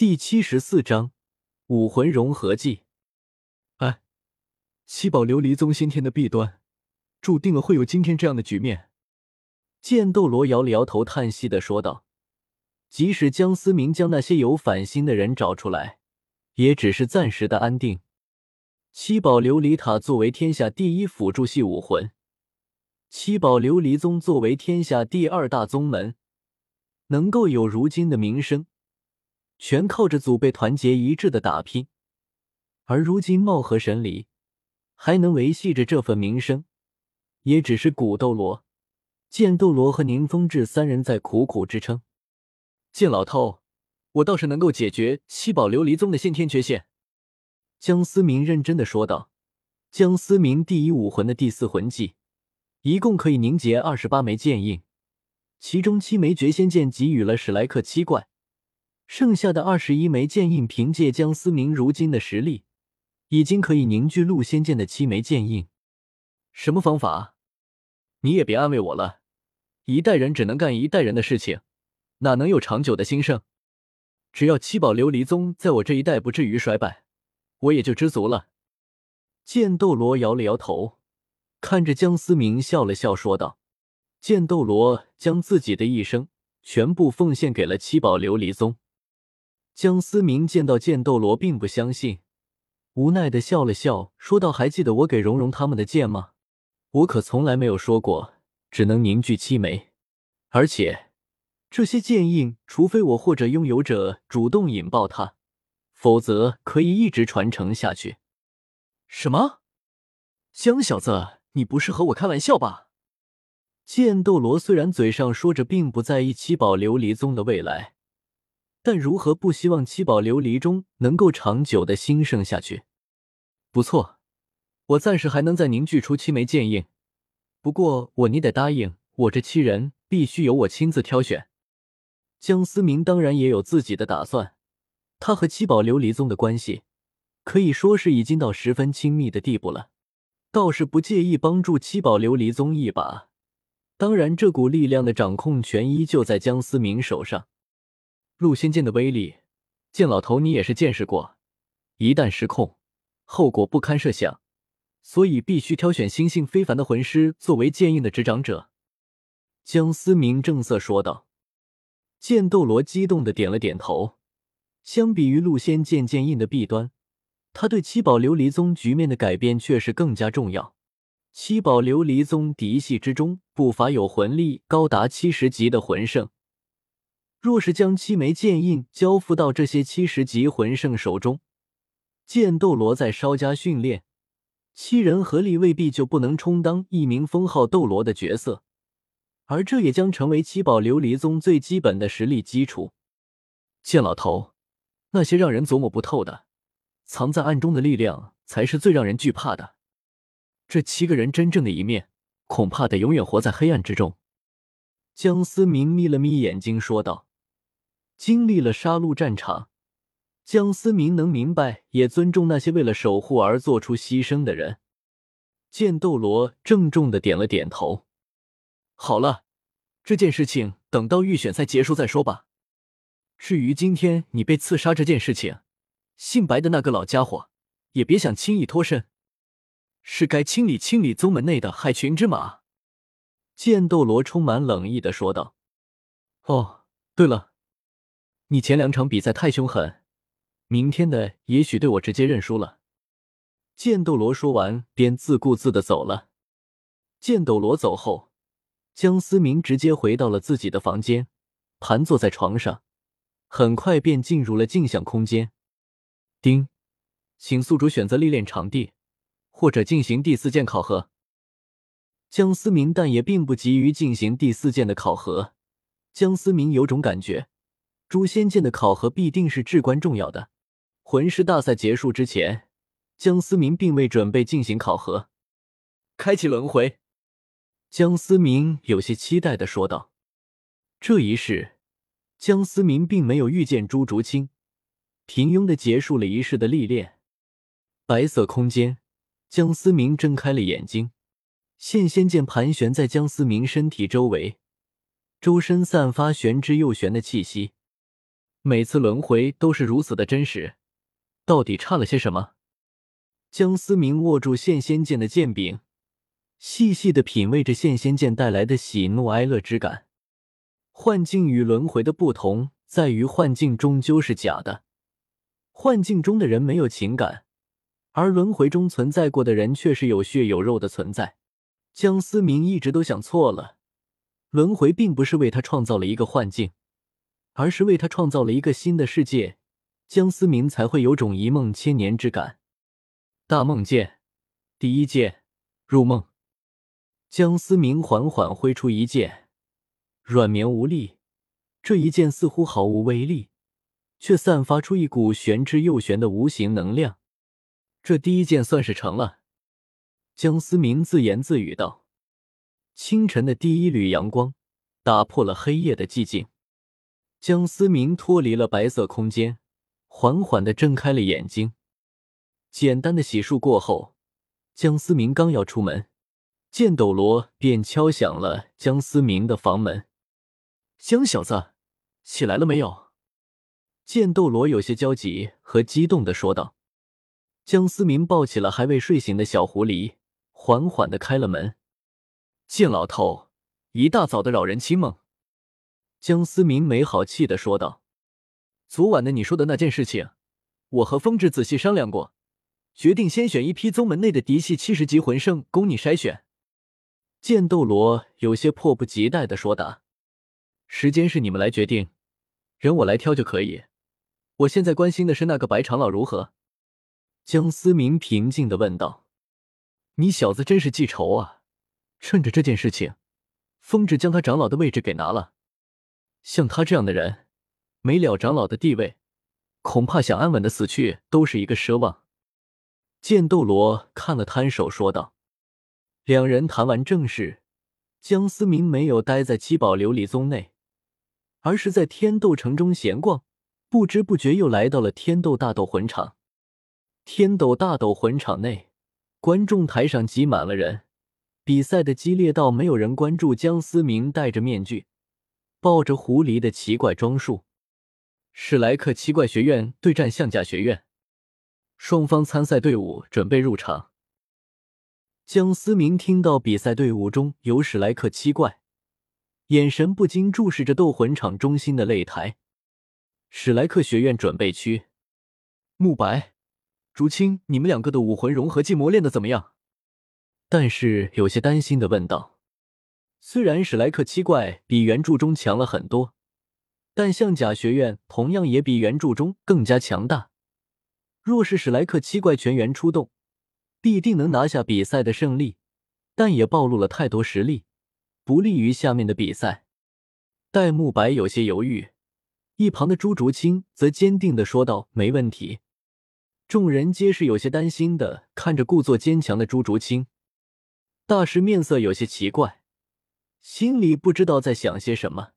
第七十四章武魂融合技。哎，七宝琉璃宗先天的弊端，注定了会有今天这样的局面。剑斗罗摇了摇头，叹息的说道：“即使江思明将那些有反心的人找出来，也只是暂时的安定。七宝琉璃塔作为天下第一辅助系武魂，七宝琉璃宗作为天下第二大宗门，能够有如今的名声。”全靠着祖辈团结一致的打拼，而如今貌合神离，还能维系着这份名声，也只是古斗罗、剑斗罗和宁风致三人在苦苦支撑。剑老头，我倒是能够解决七宝琉璃宗的先天缺陷。”江思明认真的说道。江思明第一武魂的第四魂技，一共可以凝结二十八枚剑印，其中七枚绝仙剑给予了史莱克七怪。剩下的二十一枚剑印，凭借江思明如今的实力，已经可以凝聚陆仙剑的七枚剑印。什么方法？你也别安慰我了，一代人只能干一代人的事情，哪能有长久的兴盛？只要七宝琉璃宗在我这一代不至于衰败，我也就知足了。剑斗罗摇了摇头，看着江思明笑了笑，说道：“剑斗罗将自己的一生全部奉献给了七宝琉璃宗。”江思明见到剑斗罗，并不相信，无奈的笑了笑，说道：“还记得我给蓉蓉他们的剑吗？我可从来没有说过只能凝聚七枚，而且这些剑印，除非我或者拥有者主动引爆它，否则可以一直传承下去。”什么？江小子，你不是和我开玩笑吧？剑斗罗虽然嘴上说着并不在意七宝琉璃宗的未来。但如何不希望七宝琉璃中能够长久的兴盛下去？不错，我暂时还能再凝聚出七枚剑印。不过我你得答应我，这七人必须由我亲自挑选。江思明当然也有自己的打算，他和七宝琉璃宗的关系可以说是已经到十分亲密的地步了，倒是不介意帮助七宝琉璃宗一把。当然，这股力量的掌控权依旧在江思明手上。陆仙剑的威力，剑老头你也是见识过。一旦失控，后果不堪设想，所以必须挑选心性非凡的魂师作为剑印的执掌者。江思明正色说道。剑斗罗激动的点了点头。相比于陆仙剑剑印的弊端，他对七宝琉璃宗局面的改变却是更加重要。七宝琉璃宗嫡系之中，不乏有魂力高达七十级的魂圣。若是将七枚剑印交付到这些七十级魂圣手中，剑斗罗再稍加训练，七人合力未必就不能充当一名封号斗罗的角色，而这也将成为七宝琉璃宗最基本的实力基础。剑老头，那些让人琢磨不透的、藏在暗中的力量，才是最让人惧怕的。这七个人真正的一面，恐怕得永远活在黑暗之中。江思明眯了眯眼睛，说道。经历了杀戮战场，江思明能明白，也尊重那些为了守护而做出牺牲的人。剑斗罗郑重的点了点头。好了，这件事情等到预选赛结束再说吧。至于今天你被刺杀这件事情，姓白的那个老家伙也别想轻易脱身，是该清理清理宗门内的害群之马。剑斗罗充满冷意的说道。哦，对了。你前两场比赛太凶狠，明天的也许对我直接认输了。剑斗罗说完，便自顾自的走了。剑斗罗走后，江思明直接回到了自己的房间，盘坐在床上，很快便进入了镜像空间。丁，请宿主选择历练场地，或者进行第四件考核。江思明但也并不急于进行第四件的考核。江思明有种感觉。诛仙剑的考核必定是至关重要的。魂师大赛结束之前，江思明并未准备进行考核。开启轮回，江思明有些期待的说道。这一世，江思明并没有遇见朱竹清，平庸的结束了一世的历练。白色空间，江思明睁开了眼睛，现仙剑盘旋在江思明身体周围，周身散发玄之又玄的气息。每次轮回都是如此的真实，到底差了些什么？江思明握住现仙剑的剑柄，细细的品味着现仙剑带来的喜怒哀乐之感。幻境与轮回的不同在于，幻境终究是假的，幻境中的人没有情感，而轮回中存在过的人却是有血有肉的存在。江思明一直都想错了，轮回并不是为他创造了一个幻境，而是为他创造了一个新的世界，江思明才会有种一梦千年之感。大梦剑，第一剑，入梦。江思明缓缓挥出一剑，软绵无力。这一剑似乎毫无威力，却散发出一股玄之又玄的无形能量。这第一剑算是成了。江思明自言自语道：“清晨的第一缕阳光打破了黑夜的寂静。”江思明脱离了白色空间，缓缓的睁开了眼睛。简单的洗漱过后，江思明刚要出门，剑斗罗便敲响了江思明的房门。江小子，起来了没有？剑斗罗有些焦急和激动的说道。江思明抱起了还未睡醒的小狐狸，缓缓的开了门。剑老头，一大早的扰人清梦。江思明没好气的说道：“昨晚的你说的那件事情，我和风致仔细商量过。”决定先选一批宗门内的嫡系七十级魂圣供你筛选。剑斗罗有些迫不及待的说道：“时间是你们来决定，人我来挑就可以。我现在关心的是那个白长老如何。”江思明平静的问道：“你小子真是记仇啊！趁着这件事情，风致将他长老的位置给拿了。像他这样的人，没了长老的地位，恐怕想安稳的死去都是一个奢望。”剑斗罗看了摊手，说道：“两人谈完正事，江思明没有待在七宝琉璃宗内，而是在天斗城中闲逛，不知不觉又来到了天斗大斗魂场。天斗大斗魂场内，观众台上挤满了人，比赛的激烈到没有人关注江思明戴着面具、抱着狐狸的奇怪装束。史莱克七怪学院对战象甲学院。”双方参赛队伍准备入场。江思明听到比赛队伍中有史莱克七怪，眼神不禁注视着斗魂场中心的擂台。史莱克学院准备区，慕白、竹青，你们两个的武魂融合技磨练的怎么样？但是有些担心的问道。虽然史莱克七怪比原著中强了很多，但象甲学院同样也比原著中更加强大。若是史莱克七怪全员出动，必定能拿下比赛的胜利，但也暴露了太多实力，不利于下面的比赛。戴沐白有些犹豫，一旁的朱竹清则坚定的说道：“没问题。”众人皆是有些担心的看着故作坚强的朱竹清。大师面色有些奇怪，心里不知道在想些什么。